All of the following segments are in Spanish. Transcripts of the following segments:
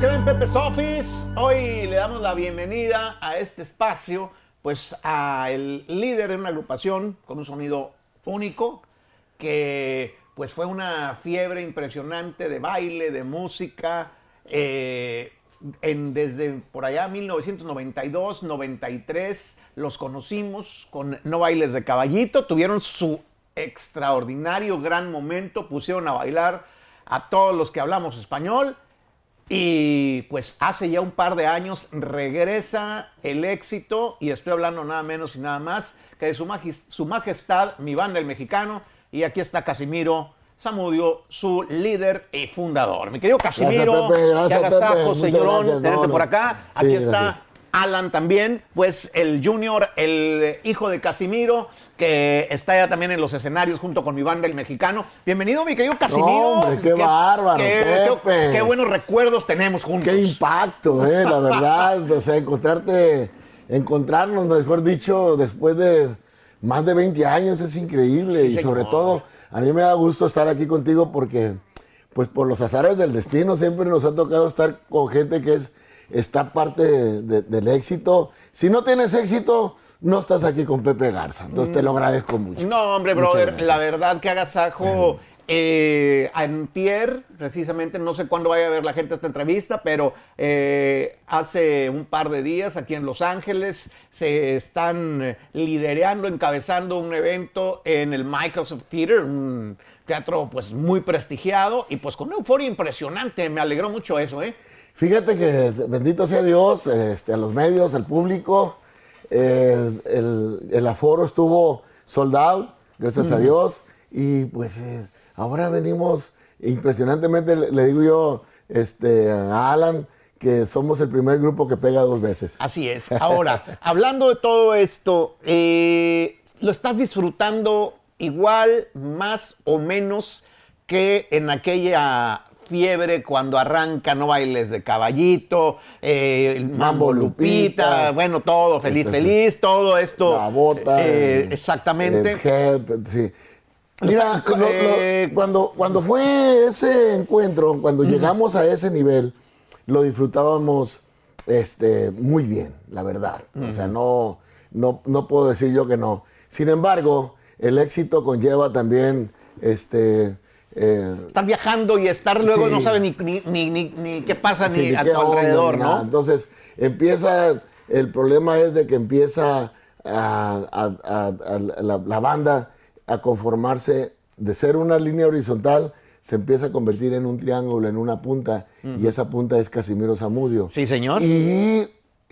que ven Pepe's Office, hoy le damos la bienvenida a este espacio, pues a el líder de una agrupación con un sonido único, que pues fue una fiebre impresionante de baile, de música, eh, en, desde por allá 1992, 93 los conocimos con No Bailes de Caballito, tuvieron su extraordinario gran momento, pusieron a bailar a todos los que hablamos español y pues hace ya un par de años regresa el éxito y estoy hablando nada menos y nada más que de su, su majestad, mi banda el mexicano y aquí está Casimiro Samudio, su líder y fundador. Mi querido Casimiro, gracias, Pepe, gracias, Pepe. señorón, tenerte No, por acá. Sí, aquí gracias. Alan también, pues el junior, el hijo de Casimiro, que está ya también en los escenarios junto con mi banda el mexicano. Bienvenido, mi querido Casimiro. hombre, qué bárbaro, qué- buenos recuerdos tenemos juntos. Qué impacto, eh, la verdad. O sea, encontrarte, encontrarnos, mejor dicho, después de más de 20 años es increíble. Sí, y sobre todo, a mí me da gusto estar aquí contigo porque, pues por los azares del destino, siempre nos ha tocado estar con gente que es, está parte de- de- del éxito. Si no tienes éxito, no estás aquí con Pepe Garza. Entonces te lo agradezco mucho. No, hombre, Muchas brother, gracias. la verdad que agasajo. Eh, antier, precisamente, no sé cuándo vaya a ver la gente esta entrevista, pero eh, hace un par de días aquí en Los Ángeles se están eh, liderando, encabezando un evento en el Microsoft Theater, un teatro pues muy prestigiado y pues con una euforia impresionante. Me alegró mucho eso, ¿eh? Fíjate que bendito sea Dios, este, a los medios, al público, eh, el, el aforo estuvo sold out, gracias a Dios, y pues eh, ahora venimos impresionantemente, le, le digo yo este, a Alan, que somos el primer grupo que pega dos veces. Así es. Ahora, hablando de todo esto, eh, ¿lo estás disfrutando igual, más o menos que en aquella fiebre cuando arranca No Bailes de Caballito, eh, el Mambo Mambo Lupita, Lupita, bueno, todo, feliz, este, feliz, todo esto. La bota. eh, el- exactamente. el help, sí. Mira, Está- lo- lo- eh, cuando, cuando fue ese encuentro, cuando llegamos a ese nivel, lo disfrutábamos este, muy bien, la verdad. O sea, no, no, no puedo decir yo que no. Sin embargo, el éxito conlleva también este, eh, Estar viajando y estar luego Sí. no sabe ni, ni, ni, ni- qué pasa Sí, ni a tu alrededor. ¿no? Entonces, empieza, el problema es de que empieza a- a- a- a la, la banda a conformarse de ser una línea horizontal, se empieza a convertir en un triángulo, en una punta, y esa punta es Casimiro Zamudio. Sí, señor. Y,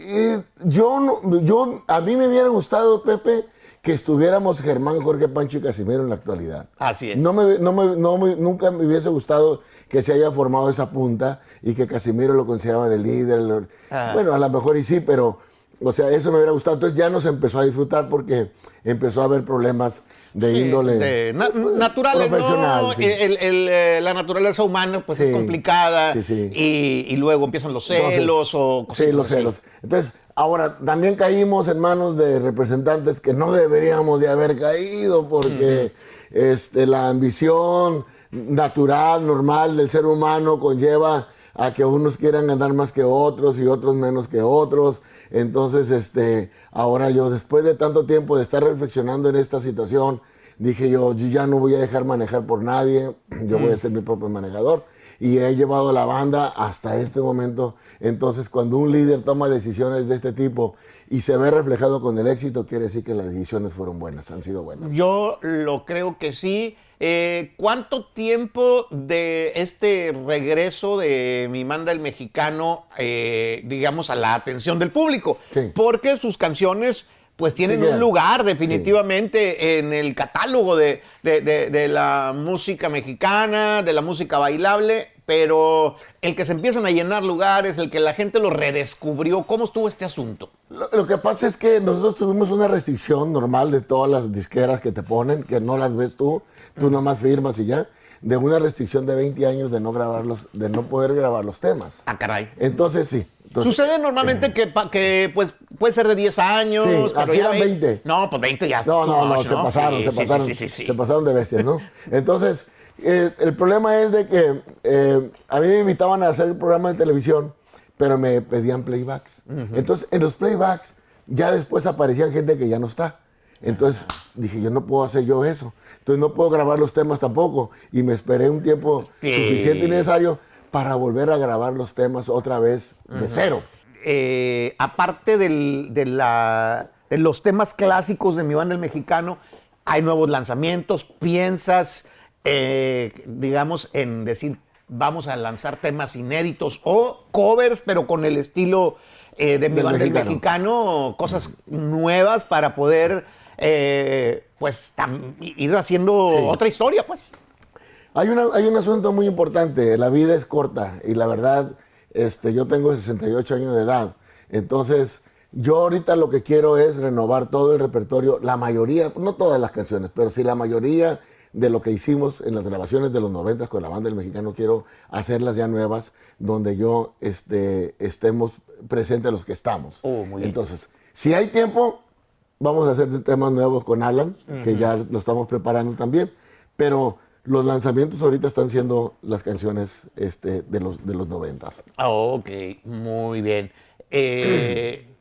y yo, no- yo, a mí me hubiera gustado, Pepe, que estuviéramos Germán, Jorge, Pancho y Casimiro en la actualidad. Así es. No me, no me- no me- nunca me hubiese gustado que se haya formado esa punta y que Casimiro lo consideraban el líder. el- Ah. Bueno, a lo mejor y sí, pero, o sea, eso me hubiera gustado. Entonces ya no se empezó a disfrutar porque empezó a haber problemas de Sí, índole de na- naturales, profesional, ¿no? sí. El- el, eh, la naturaleza humana pues es Sí, complicada sí, sí. Y, y luego empiezan los Entonces, celos o Sí, cositas los así. celos. Entonces, ahora también caímos en manos de representantes que no deberíamos de haber caído porque este, la ambición natural, normal del ser humano conlleva a que unos quieran ganar más que otros y otros menos que otros. Entonces, este, ahora yo, después de tanto tiempo de estar reflexionando en esta situación, dije yo, yo ya no voy a dejar manejar por nadie, yo voy a ser mi propio manejador y he llevado a la banda hasta este momento. Entonces, cuando un líder toma decisiones de este tipo y se ve reflejado con el éxito, quiere decir que las decisiones fueron buenas, han sido buenas. Yo lo creo que sí. Eh, ¿Cuánto tiempo de este regreso de mi manda el mexicano, eh, digamos, a la atención del público? Sí. Porque sus canciones pues tienen Sí, un lugar definitivamente en el catálogo de, de- de- de la música mexicana, de la música bailable, pero el que se empiezan a llenar lugares, el que la gente lo redescubrió, ¿cómo estuvo este asunto? Lo, lo que pasa es que nosotros tuvimos una restricción normal de todas las disqueras que te ponen, que no las ves tú, tú nomás firmas y ya, de una restricción de 20 años de no grabarlos, de no poder grabar los temas. Ah, caray. Entonces sí. entonces, Sucede normalmente que, pa- que pues puede ser de 10 años, Sí, pero aquí eran ve- 20. No, pues 20 ya. No, no, no, much, se pasaron, Sí, se pasaron, sí, sí, sí. se pasaron de bestias, ¿no? Entonces, eh, el problema es de que eh, a mí me invitaban a hacer el programa de televisión, pero me pedían playbacks. Entonces, en los playbacks ya después aparecían gente que ya no está. Entonces dije, yo no puedo hacer yo eso. Entonces no puedo grabar los temas tampoco. Y me esperé un tiempo suficiente y necesario para volver a grabar los temas otra vez de cero. Eh, aparte del- de, la- de los temas clásicos de mi banda el mexicano, hay nuevos lanzamientos. ¿Piensas, eh, digamos, en decir, vamos a lanzar temas inéditos o covers, pero con el estilo eh, de mi Del banda mexicano. mexicano, cosas nuevas para poder, eh, pues, ir haciendo Sí. otra historia, pues? Hay, una, hay un asunto muy importante, la vida es corta y la verdad, este, yo tengo 68 años de edad, entonces yo ahorita lo que quiero es renovar todo el repertorio, la mayoría, no todas las canciones, pero sí la mayoría de lo que hicimos en las grabaciones de los 90 con la banda del mexicano, quiero hacerlas ya nuevas, donde yo este, estemos presentes los que estamos. Oh, muy bien. Entonces, si hay tiempo, vamos a hacer temas nuevos con Alan, que ya lo estamos preparando también. Pero los lanzamientos ahorita están siendo las canciones este, de los de los noventas. Ah, Ok, muy bien. Eh,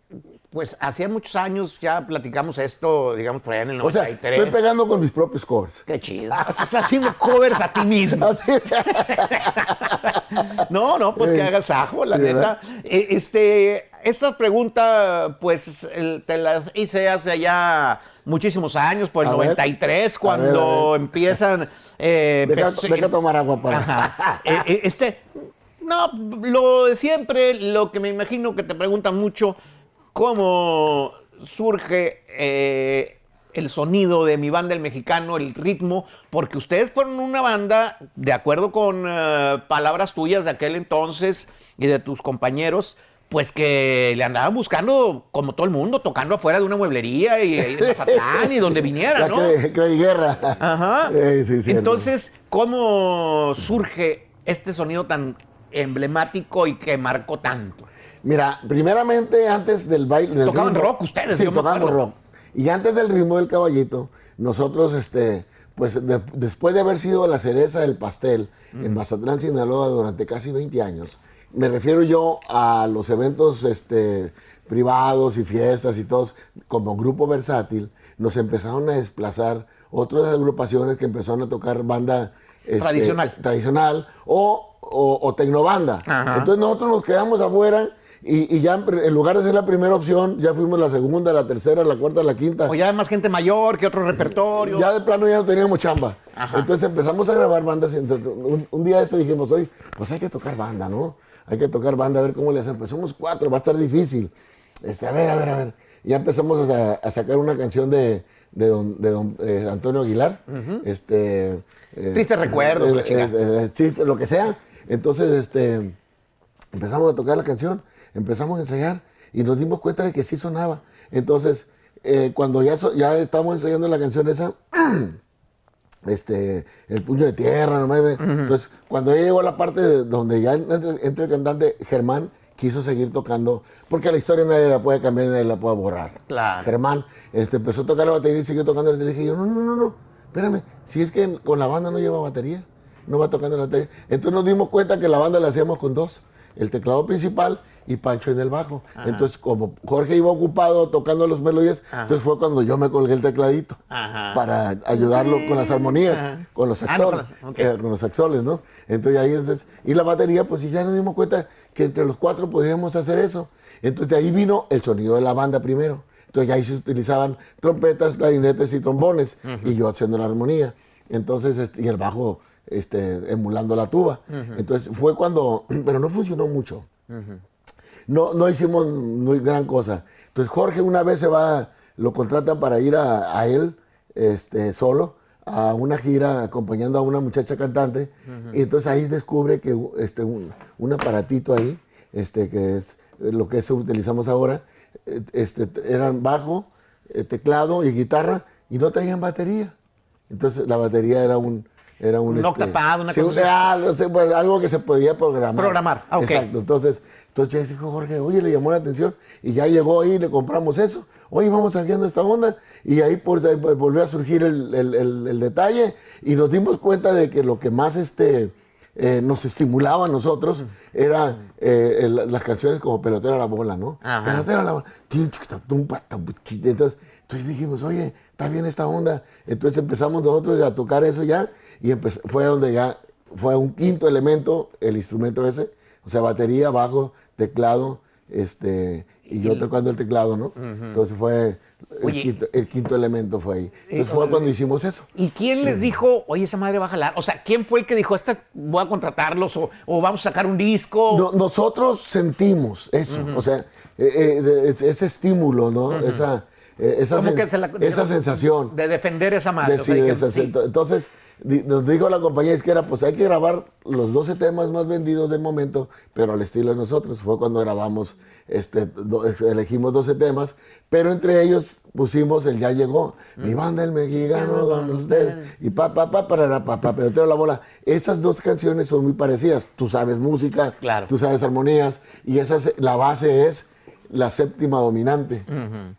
pues hacía muchos años ya platicamos esto, digamos, por allá en el O sea, 93. estoy pegando con mis propios covers. Qué chido. Estás haciendo covers a ti mismo. No, no, pues que hagas ajo, la Sí, neta. Eh, Este, esta pregunta, pues el- te la hice hace ya muchísimos años, por el A ver. 93, A cuando ver, a ver. empiezan. eh, Deja, deja tomar agua para. Ajá. Eh, eh, este, no, lo de siempre, lo que me imagino que te preguntan mucho, ¿cómo surge eh, el sonido de mi banda, el mexicano, el ritmo? Porque ustedes fueron una banda, de acuerdo con eh, palabras tuyas de aquel entonces y de tus compañeros, pues que le andaban buscando, como todo el mundo, tocando afuera de una mueblería y, y en Mazatlán y donde viniera, La ¿no? Cre- Cre- Guerra. Ajá. Eh, sí, cierto. Entonces, ¿cómo surge este sonido tan emblemático y que marcó tanto? Mira, primeramente antes del baile. Del Tocaban ritmo- rock ustedes, Sí, acuerdo. rock. Y antes del ritmo del caballito, nosotros, este, pues de- después de haber sido la cereza del pastel en Mazatlán, Sinaloa, durante casi 20 años, me refiero yo a los eventos este, privados y fiestas y todos, como grupo versátil, nos empezaron a desplazar otras agrupaciones que empezaron a tocar banda este, Tradicional. tradicional o, o, o tecnobanda. Ajá. Entonces nosotros nos quedamos afuera y, y ya en, lugar de ser la primera opción, ya fuimos la segunda, la tercera, la cuarta, la quinta. O ya hay más gente mayor que otro repertorio. Ya de plano ya no teníamos chamba. Ajá. Entonces empezamos a grabar bandas. entonces, un, un día de esto dijimos, oye, pues hay que tocar banda, ¿no? Hay que tocar banda, a ver cómo le hacemos. Pues somos cuatro, va a estar difícil. Este, a ver, a ver, a ver. Ya empezamos a, a sacar una canción de, de don, de don, eh, Antonio Aguilar. este, eh, Tristes recuerdos, la eh, eh, sí, lo que sea. Entonces, este, empezamos a tocar la canción, empezamos a ensayar y nos dimos cuenta de que sí sonaba. Entonces, eh, cuando ya, so- ya estábamos ensayando la canción esa, este, el puño de tierra, no mames. Entonces, cuando ya llegó a la parte de donde ya entra, entra el cantante, Germán quiso seguir tocando, porque la historia nadie la puede cambiar, nadie la puede borrar. Claro. Germán este, empezó a tocar la batería y siguió tocando. Le dije yo, no, no, no, no, espérame, si es que con la banda no lleva batería, no va tocando la batería. Entonces nos dimos cuenta que la banda la hacíamos con dos, el teclado principal y Pancho en el bajo. Entonces, como Jorge iba ocupado tocando las melodías, entonces fue cuando yo me colgué el tecladito Ajá. para ayudarlo con las armonías, Ajá. con los Ah, no, saxones, con las- ok. eh, con los saxones, ¿no? Entonces ahí entonces, y la batería, pues ya nos dimos cuenta que entre los cuatro podíamos hacer eso. Entonces de ahí vino el sonido de la banda primero. Entonces ya ahí se utilizaban trompetas, clarinetes y trombones, y yo haciendo la armonía. Entonces, este, y el bajo este, emulando la tuba. Entonces fue cuando, pero no funcionó mucho. No, no hicimos muy gran cosa. Entonces Jorge una vez se va, lo contratan para ir a, a él este, solo a una gira acompañando a una muchacha cantante. Y entonces ahí descubre que este, un, un aparatito ahí, este, que es lo que es- utilizamos ahora, eh, este, eran bajo, eh, teclado y guitarra y no traían batería. Entonces la batería era un... Era un, Un octapad, una sí, cosa ah, no sé, pues, algo que se podía programar. Programar, ah. Exacto. Entonces, entonces dijo Jorge, oye, le llamó la atención y ya llegó ahí y le compramos eso. oye, vamos haciendo esta onda. Y ahí, por, ahí volvió a surgir el, el- el- el detalle y nos dimos cuenta de que lo que más este, eh, nos estimulaba a nosotros era eh, las canciones como Pelotera a la bola, ¿no? Ajá. Pelotera a la bola. Entonces, entonces dijimos, oye, está bien esta onda. Entonces empezamos nosotros a tocar eso ya y fue donde ya fue un quinto elemento el instrumento ese, o sea, batería, bajo, teclado, este, y yo tocando el teclado, ¿no? Entonces fue el Oye. quinto, el quinto elemento fue ahí. Entonces Eh, fue cuando hicimos eso. ¿Y quién les dijo, oye, esa madre va a jalar? O sea, ¿quién fue el que dijo, esta voy a contratarlos o, o vamos a sacar un disco? No- nosotros sentimos eso, o sea, eh, eh, de- ese estímulo, ¿no? Esa, Como sen- que se la- esa sensación. De defender esa madre. De- o sea, sí, de dijeron, esa- sí. Entonces, nos dijo la compañía izquierda, pues hay que grabar los 12 temas más vendidos del momento, pero al estilo de nosotros. Fue cuando grabamos, este, do- elegimos 12 temas, pero entre ellos pusimos el Ya Llegó, Mi banda el mexicano, con ustedes, y pa, pa, pa, para, pa, pa, pero la bola. Esas dos canciones son muy parecidas. Tú sabes música, Claro. tú sabes armonías, y esa, es- la base es la séptima dominante.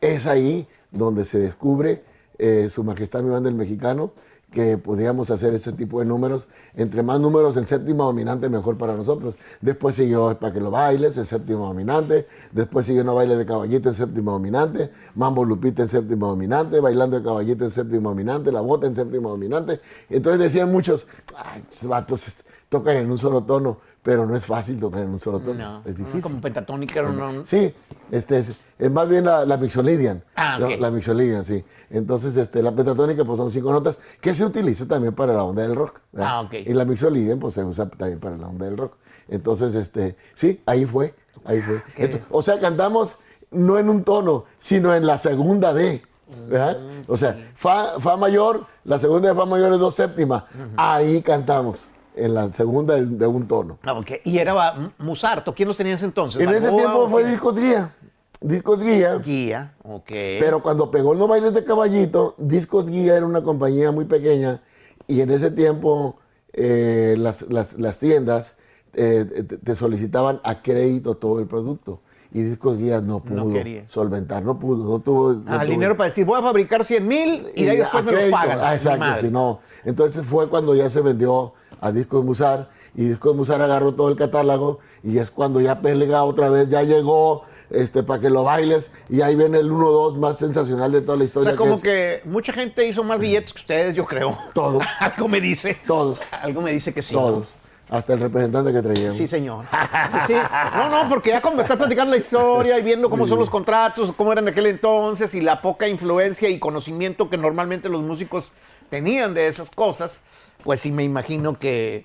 Es ahí donde se descubre eh, Su Majestad mi banda el mexicano, que podíamos hacer ese tipo de números. Entre más números, el séptimo dominante mejor para nosotros. Después siguió Para que lo bailes, el séptimo dominante. Después siguió No baile de caballito, el séptimo dominante. Mambo Lupita, el séptimo dominante. Bailando de caballito, el séptimo dominante. La bota, el séptimo dominante. Entonces decían muchos, ay, vatos tocan en un solo tono, pero no es fácil tocar en un solo tono. No, es difícil. Como pentatónica, no, no. Sí, este es, es más bien la, la mixolydian. Ah, ¿no? ok. La mixolydian, sí. Entonces, este, la pentatónica pues son cinco notas que se utiliza también para la onda del rock. ¿verdad? Ah, ok. Y la mixolydian pues se usa también para la onda del rock. Entonces, este, sí, ahí fue, ahí fue. qué- Ento- o sea, cantamos no en un tono, sino en la segunda D. ¿verdad? O sea, fa, fa mayor, la segunda de fa mayor es dos séptimas. Ahí cantamos, en la segunda de, un tono. Ah, ok. Y era Musarto. ¿Quién los tenía entonces? En ese ¿Balboa tiempo fue quién? Discos Guía. Discos Guía. Guía. Ok. Pero cuando pegó No Bailes de Caballito, Discos Guía era una compañía muy pequeña y en ese tiempo eh, las, las- las tiendas eh, te, te solicitaban a crédito todo el producto. Y Discos Guía no pudo quería. solventar, no pudo, no tuvo... no Ah, el dinero para decir, voy a fabricar 100 mil y de ahí y después me los pagan. Ah, exacto, si no. Entonces fue cuando ya se vendió a Discos Musar y Discos Musar agarró todo el catálogo y es cuando ya Pelga otra vez ya llegó este, para que lo bailes y ahí viene el 1-2 más sensacional de toda la O historia. sea, como es- que mucha gente hizo más billetes que ustedes, yo creo. Todos. Algo me dice. Todos. Algo me dice que sí. ¿no? Todos. Hasta el representante que traíamos. Sí, señor. Sí. No, no, porque ya cuando estás platicando la historia y viendo cómo son los contratos, cómo eran en aquel entonces y la poca influencia y conocimiento que normalmente los músicos tenían de esas cosas, pues sí me imagino que,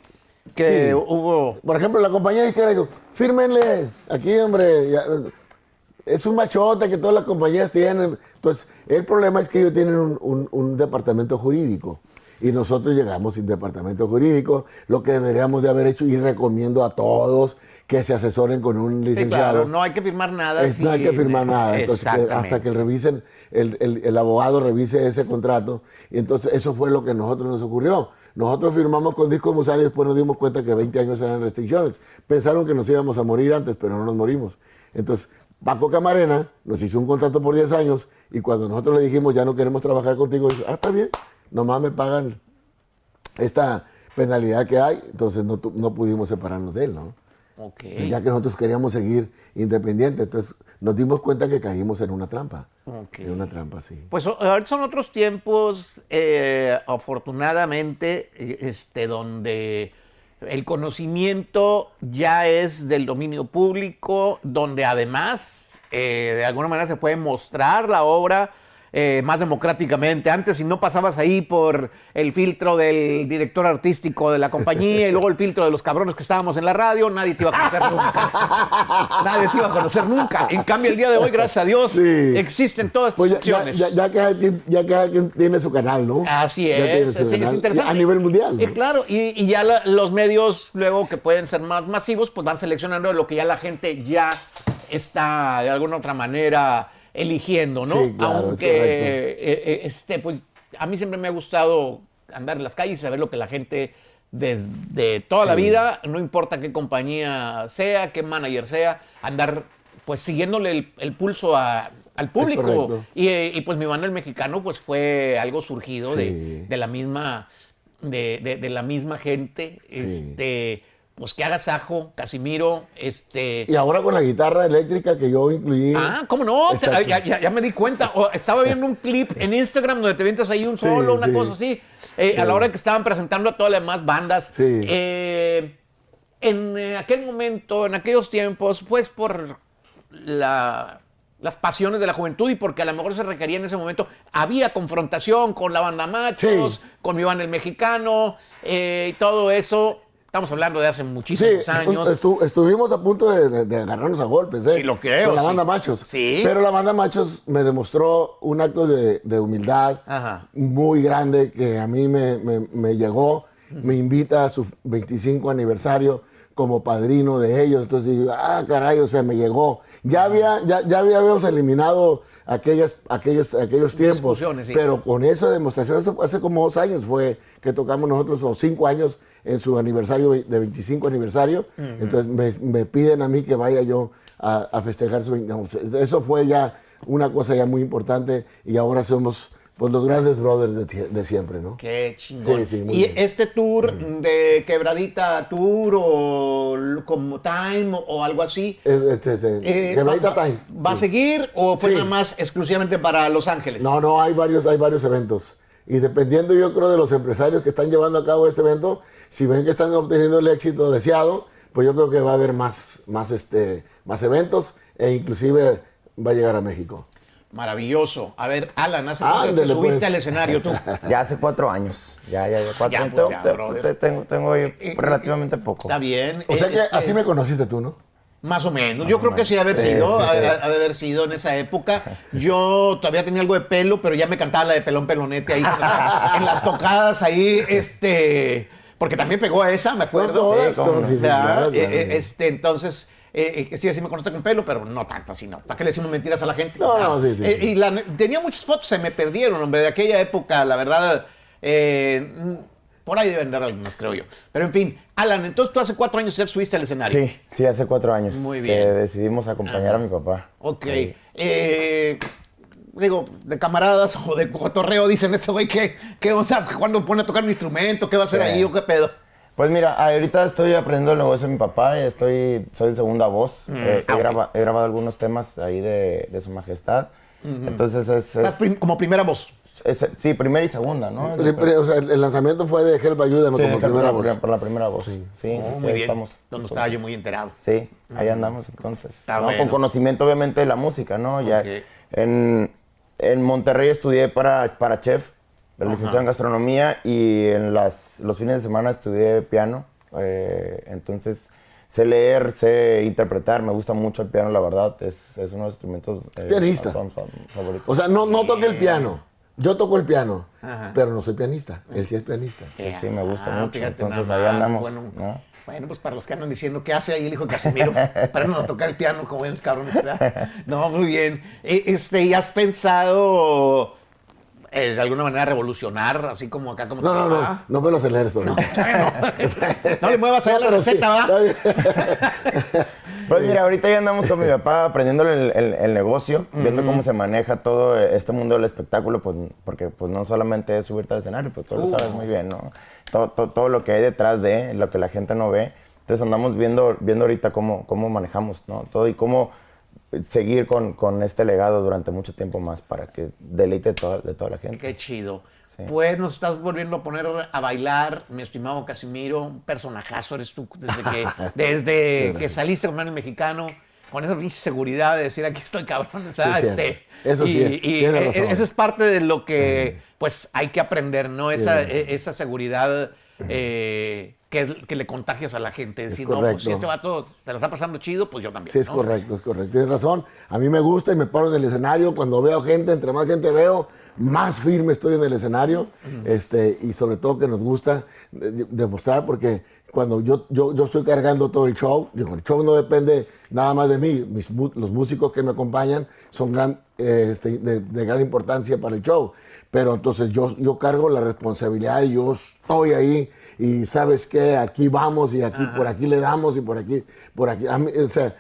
que Sí. hubo... Por ejemplo, la compañía disquera dijo, fírmenle aquí, hombre. ya, es un machote que todas las compañías tienen. Entonces, el problema es que ellos tienen un, un- un departamento jurídico. Y nosotros llegamos sin departamento jurídico, lo que deberíamos de haber hecho, y recomiendo a todos que se asesoren con un Sí, licenciado. claro, no hay que firmar nada. Es- no hay que firmar nada. Entonces, que hasta que revisen, el, el- el abogado revise ese contrato. Y entonces eso fue lo que a nosotros nos ocurrió. Nosotros firmamos con Disco Musar y después nos dimos cuenta que 20 años eran restricciones. Pensaron que nos íbamos a morir antes, pero no nos morimos. Entonces, Paco Camarena nos hizo un contrato por 10 años y cuando nosotros le dijimos ya no queremos trabajar contigo, dijo, ah, está bien, nomás me pagan esta penalidad que hay, entonces no, no pudimos separarnos de él, ¿no? Ok. ya que nosotros queríamos seguir independientes. Entonces nos dimos cuenta que caímos en una trampa. En una trampa, sí. Pues ahorita son otros tiempos, eh, afortunadamente, eh, este, donde el conocimiento ya es del dominio público, donde además, eh, de alguna manera, se puede mostrar la obra eh, más democráticamente. Antes, si no pasabas ahí por el filtro del director artístico de la compañía y luego el filtro de los cabrones que estábamos en la radio, nadie te iba a conocer nunca. nadie te iba a conocer nunca. En cambio, el día de hoy, gracias a Dios, Sí. existen todas estas Pues ya, opciones. ya, ya cada quien, ya cada quien tiene su canal, ¿no? Así Ya es, tiene su es, es canal. interesante. A nivel mundial. ¿no? Eh, claro, y, y ya la- los medios luego que pueden ser más masivos, pues van seleccionando lo que ya la gente ya está de alguna otra manera eligiendo, ¿no? Sí, claro, Aunque eh, eh, este, pues a mí siempre me ha gustado andar en las calles y saber lo que la gente desde toda la vida, no importa qué compañía sea, qué manager sea, andar pues siguiéndole el, el pulso a, al público. Y, y, pues mi banda el mexicano pues fue algo surgido de, de, la misma de, de, la misma gente. Este, pues que haga Sajo, Casimiro, este... Y ahora con la guitarra eléctrica que yo incluí. Ah, ¿cómo no? Ya, ya, me di cuenta. estaba viendo un clip en Instagram donde te vientas ahí un solo, una cosa así. Eh, a la hora que estaban presentando a todas las demás bandas. Eh, en eh, aquel momento, en aquellos tiempos, pues por la las pasiones de la juventud y porque a lo mejor se requería en ese momento, había confrontación con la banda Machos, con mi banda el mexicano eh, y todo eso. Estamos hablando de hace muchísimos años. estuvimos a punto de, agarrarnos a golpes, ¿eh? Sí, lo creo. Con la banda Machos. Sí. Pero la banda Machos me demostró un acto de, humildad muy grande que a mí me, me llegó. Me invita a su 25 aniversario como padrino de ellos. Entonces digo, ah, caray, o sea, me llegó. Ya había, ya, ya habíamos eliminado aquellas, aquellos, aquellos tiempos. Pero con esa demostración, hace, como dos años fue que tocamos nosotros, o cinco años en su aniversario, de 25 aniversario. Entonces me, piden a mí que vaya yo a, festejar su... eso fue ya una cosa ya muy importante y ahora somos pues los grandes brothers de, siempre, ¿no? Qué chingón. ¿Y este tour de Quebradita Tour o como Time o algo así? Eh, eh, Quebradita Time. ¿Va a seguir o fue nada más exclusivamente para Los Ángeles? No, no, hay varios, hay varios eventos. Y dependiendo yo creo de los empresarios que están llevando a cabo este evento, si ven que están obteniendo el éxito deseado, pues yo creo que va a haber más, más, este, más eventos e inclusive va a llegar a México. Maravilloso. A ver, Alan, ¿hace cuánto te subiste pues. al escenario tú? Ya hace cuatro años. Ya, ya, ya. Cuatro años. tengo, tengo, relativamente poco. Está bien. O sea que este así me conociste tú, ¿no? Más o menos. Yo creo que sí ha de haber sido, Ha, de haber sido en esa época. Yo todavía tenía algo de pelo, pero ya me cantaba la de pelón pelonete ahí en las tocadas ahí, este, porque también pegó a esa, me acuerdo. este, entonces eh, eh, sí, así me conoce con pelo, pero no tanto así, no. ¿Para qué le decimos mentiras a la gente? No, no, sí, sí. Eh, y tenía muchas fotos, se me perdieron, hombre, de aquella época, la verdad. Eh, por ahí deben dar algunas, creo yo. Pero en fin, Alan, entonces tú hace cuatro años ya subiste al escenario. Sí, sí, hace cuatro años. Muy bien. Que decidimos acompañar a mi papá. Ok. Eh, digo, de camaradas o de cotorreo dicen este güey, ¿qué, ¿qué onda? ¿Cuándo pone a tocar un instrumento? ¿Qué va a hacer ahí o qué pedo? Pues mira, ahorita estoy aprendiendo el negocio de mi papá, estoy, soy segunda voz, mm, eh, he, grabado algunos temas ahí de, Su Majestad. Entonces es... como primera voz. sí, primera y segunda, ¿no? o sea, el lanzamiento fue de Help Ayúdame como primera voz. Por la primera voz, sí. Sí, oh, muy bien. estamos. Donde estaba yo muy enterado. Sí, ahí andamos entonces. Con conocimiento obviamente de la música, ¿no? Ya en, en Monterrey estudié para, para chef la licenciado en gastronomía y en las, los fines de semana estudié piano. Eh, entonces, sé leer, sé interpretar, me gusta mucho el piano, la verdad, es, es uno de los instrumentos eh, Pianista. favoritos. O sea, no, no toque el piano. Yo toco el piano, pero no soy pianista. Él sí es pianista. Sí, sí, me gusta ah, mucho. Entonces ahí andamos. Bueno, bueno, pues para los que andan diciendo qué hace ahí el hijo de Casimiro para no tocar el piano como el cabrón. No, muy bien. E, este, ¿y has pensado eh, de alguna manera revolucionar, así como acá como... No, no, no, no me lo aceleres No, no, no le muevas a la receta, ¿va? Pues mira, ahorita ya andamos con mi papá aprendiendo el, negocio, viendo cómo se maneja todo este mundo del espectáculo, pues porque pues no solamente es subirte al escenario, pues tú lo sabes muy bien, ¿no? Todo, todo, lo que hay detrás de, lo que la gente no ve. Entonces andamos viendo, viendo ahorita cómo, cómo manejamos, ¿no? Todo y cómo seguir con, con, este legado durante mucho tiempo más para que deleite toda, de toda la gente. Qué chido. Pues nos estás volviendo a poner a bailar, mi estimado Casimiro, un personajazo eres tú desde que, desde que saliste con el mexicano, con esa seguridad de decir aquí estoy cabrón, este, eso sí, y e, eso es parte de lo que pues hay que aprender, ¿no? Esa, e, esa seguridad eh, que, le contagias a la gente. Decir, no, pues si este vato se la está pasando chido, pues yo también. Sí, es correcto, es correcto. Tienes razón. A mí me gusta y me paro en el escenario. Cuando veo gente, entre más gente veo, más firme estoy en el escenario. este, y sobre todo que nos gusta demostrar, porque cuando yo, yo, yo estoy cargando todo el show, digo, el show no depende nada más de mí. Mis, los músicos que me acompañan son gran, eh, este, de, de, gran importancia para el show. Pero entonces yo, yo cargo la responsabilidad y yo estoy ahí y sabes que aquí vamos y aquí por aquí le damos y por aquí, por aquí. o sea,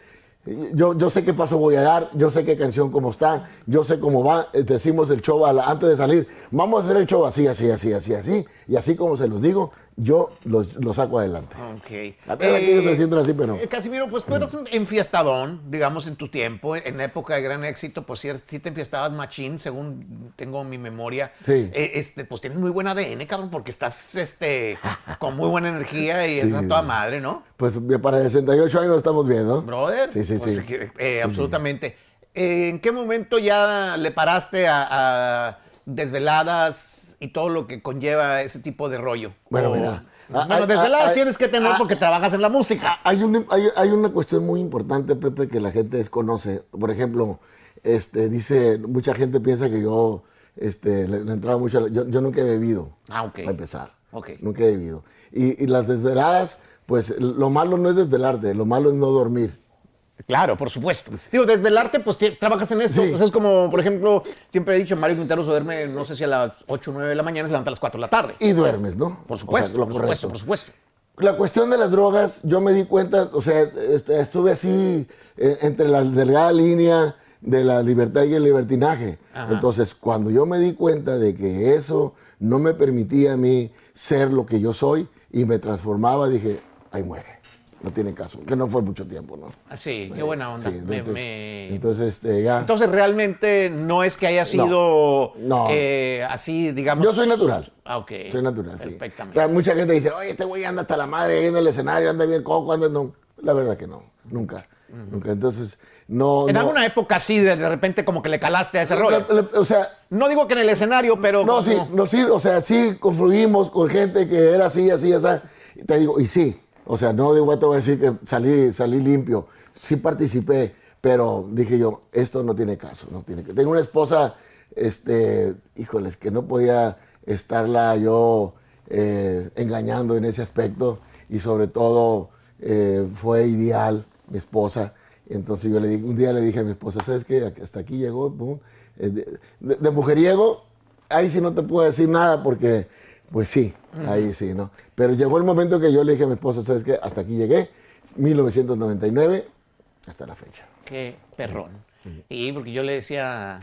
Yo, yo sé qué paso voy a dar, yo sé qué canción cómo está, yo sé cómo va. eh, Decimos el show a la- antes de salir. Vamos a hacer el show así, así, así, así, así. Y así como se los digo, yo los, los saco adelante. Ok. A ver, aquí ellos se sienten así, pero- eh, Casimiro, pues tú eras un enfiestadón, digamos, en tu tiempo, en época de gran éxito, pues sí, sí te enfiestabas machín, según tengo mi memoria. Sí. Eh, este, pues tienes muy buen ADN, cabrón, porque estás este, con muy buena energía y Sí. es a toda madre, ¿no? Pues para 68 años estamos bien, ¿no? Brother. Sí, sí, pues, sí. eh, eh, absolutamente. Eh, ¿En qué momento ya le paraste a, a desveladas y todo lo que conlleva ese tipo de rollo? Bueno, O- mira. Bueno, Ah, ah, desveladas ah, tienes que tener ah, porque trabajas en la música. Hay, un- hay, hay una cuestión muy importante, Pepe, que la gente desconoce. Por ejemplo, este, dice, mucha gente piensa que yo este, le, le entraba mucho. a la- yo, yo nunca he bebido, Ah, ok. para empezar. Ok. Nunca he bebido. Y, y las desveladas, pues lo malo no es desvelarte, lo malo es no dormir. Claro, por supuesto. Digo, desvelarte, pues trabajas en esto. Sí. Pues es como, por ejemplo, siempre he dicho, Mario Quintero se duerme, no sé si a las 8 o 9 de la mañana, se levanta a las 4 de la tarde. Y duermes, ¿no? Por O sea, supuesto, lo por correcto. supuesto, por supuesto. La cuestión de las drogas, yo me di cuenta, o sea, est- estuve así eh, entre la delgada línea de la libertad y el libertinaje. Ajá. Entonces, cuando yo me di cuenta de que eso no me permitía a mí ser lo que yo soy y me transformaba, dije, ahí muere. No tiene caso. Que no fue mucho tiempo, ¿no? Qué buena onda. Sí, Me- entonces, me- entonces, este, ya. Entonces, realmente no es que haya sido no. eh, así, digamos. yo soy natural. Ah, ok. Soy natural, sí. Perfectamente. Pero mucha gente dice, oye, este güey anda hasta la madre ahí en el escenario, anda bien coco, anda... No, la verdad que no, nunca, nunca. Entonces, no... En no- alguna época sí, de repente como que le calaste a ese rollo. O sea, No digo que en el escenario, pero... no, como- sí, no, sí, o sea, sí confluimos con gente que era así, así, así. Te digo, y sí, o sea, no digo, te voy a decir que salí, salí limpio. Sí participé, pero dije yo, esto no tiene caso, no tiene que. Tengo una esposa, este, híjoles, que no podía estarla yo eh, engañando en ese aspecto y sobre todo eh, fue ideal mi esposa. Entonces yo le dije, un día le dije a mi esposa, ¿sabes qué? Hasta aquí llegó. Eh, de- de mujeriego, ahí sí no te puedo decir nada porque, pues sí, ahí sí, ¿no? Pero llegó el momento que yo le dije a mi esposa, ¿sabes qué? Hasta aquí llegué, 1999, hasta la fecha. Qué perrón. Y porque yo le decía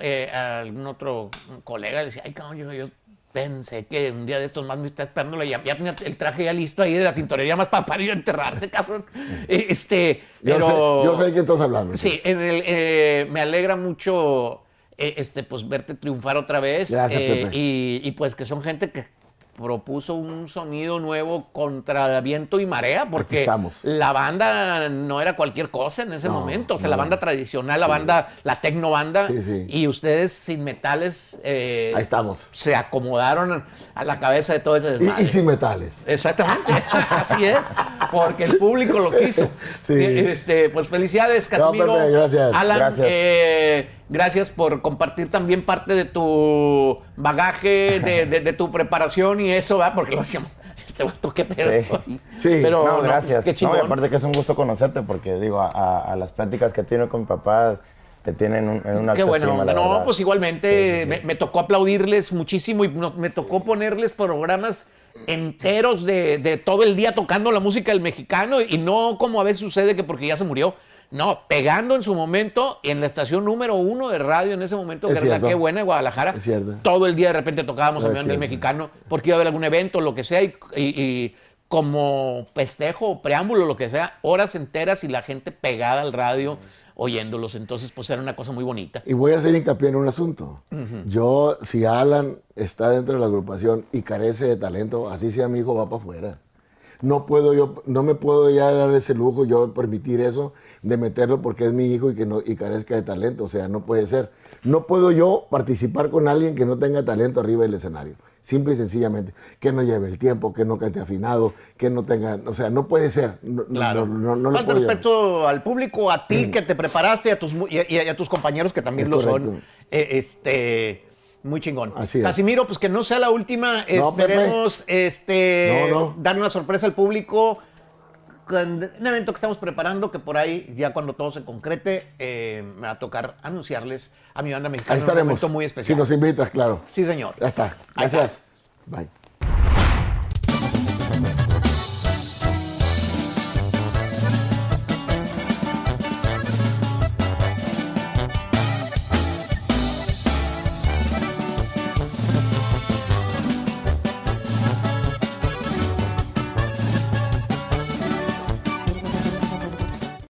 eh, a algún otro colega, le decía, ay, cabrón, yo, yo pensé que un día de estos más me está esperando, la ya, ya tenía el traje ya listo ahí de la tintorería más para, para ir a enterrarte, cabrón. Este, Yo, pero... sé, yo sé de qué estás hablando. Sí, en el, eh, me alegra mucho eh, este, pues, verte triunfar otra vez. Gracias, eh, y, y, pues que son gente que propuso un sonido nuevo contra viento y marea, porque la banda no era cualquier cosa en ese No, momento. O sea, no. la banda tradicional, la banda, la tecno banda, Sí, sí. y ustedes sin metales eh, Ahí estamos. se acomodaron a la cabeza de todo ese Y, desmadre. y sin metales. Exactamente, así es, porque el público lo quiso. Sí. Este, pues felicidades, No, Casimiro. Pepe, gracias. Alan, Gracias. eh, gracias por compartir también parte de tu bagaje, de, de- de tu preparación y eso, ¿verdad? Porque lo hacíamos. Este vato, qué pedo. Sí. Sí. Pero no, gracias. Qué No, y aparte que es un gusto conocerte porque, digo, a, a- a las pláticas que tiene con mi papá te tienen un, en una Qué la No, verdad. pues igualmente Sí, sí, sí. Me, me tocó aplaudirles muchísimo y no- me tocó ponerles programas enteros de, de todo el día tocando la música del mexicano y no como a veces sucede que porque ya se murió. No, pegando en su momento en la estación número uno de radio en ese momento, Es que era la que buena de Guadalajara. Es. Todo el día de repente tocábamos a Es Millón del. Mexicano porque iba a haber algún evento, lo que sea, y, y- y como festejo, preámbulo, lo que sea, horas enteras y la gente pegada al radio oyéndolos. Entonces, pues era una cosa muy bonita. Y voy a hacer hincapié en un asunto. Yo, si Alan está dentro de la agrupación y carece de talento, así sea mi hijo, va para afuera. No puedo yo, no me puedo ya dar ese lujo, yo permitir eso, de meterlo porque es mi hijo y que no, y carezca de talento. O sea, no puede ser. No puedo yo participar con alguien que no tenga talento arriba del escenario. Simple y sencillamente. Que no lleve el tiempo, que no cante afinado, que no tenga. O sea, no puede ser. No, Claro. no, no, Falta llevar. respeto al público, a ti que te preparaste y a tus, y a, y a tus compañeros que también Es lo son. Eh, este, muy chingón. Así es. Casimiro, pues que no sea la última. Esperemos este, No, no. dar una sorpresa al público. Un evento que estamos preparando, que por ahí, ya cuando todo se concrete, eh, me va a tocar anunciarles a mi banda mexicana Ahí un estaremos. muy Si especial. nos invitas, claro. Sí, señor. Ya está. Gracias. Bye.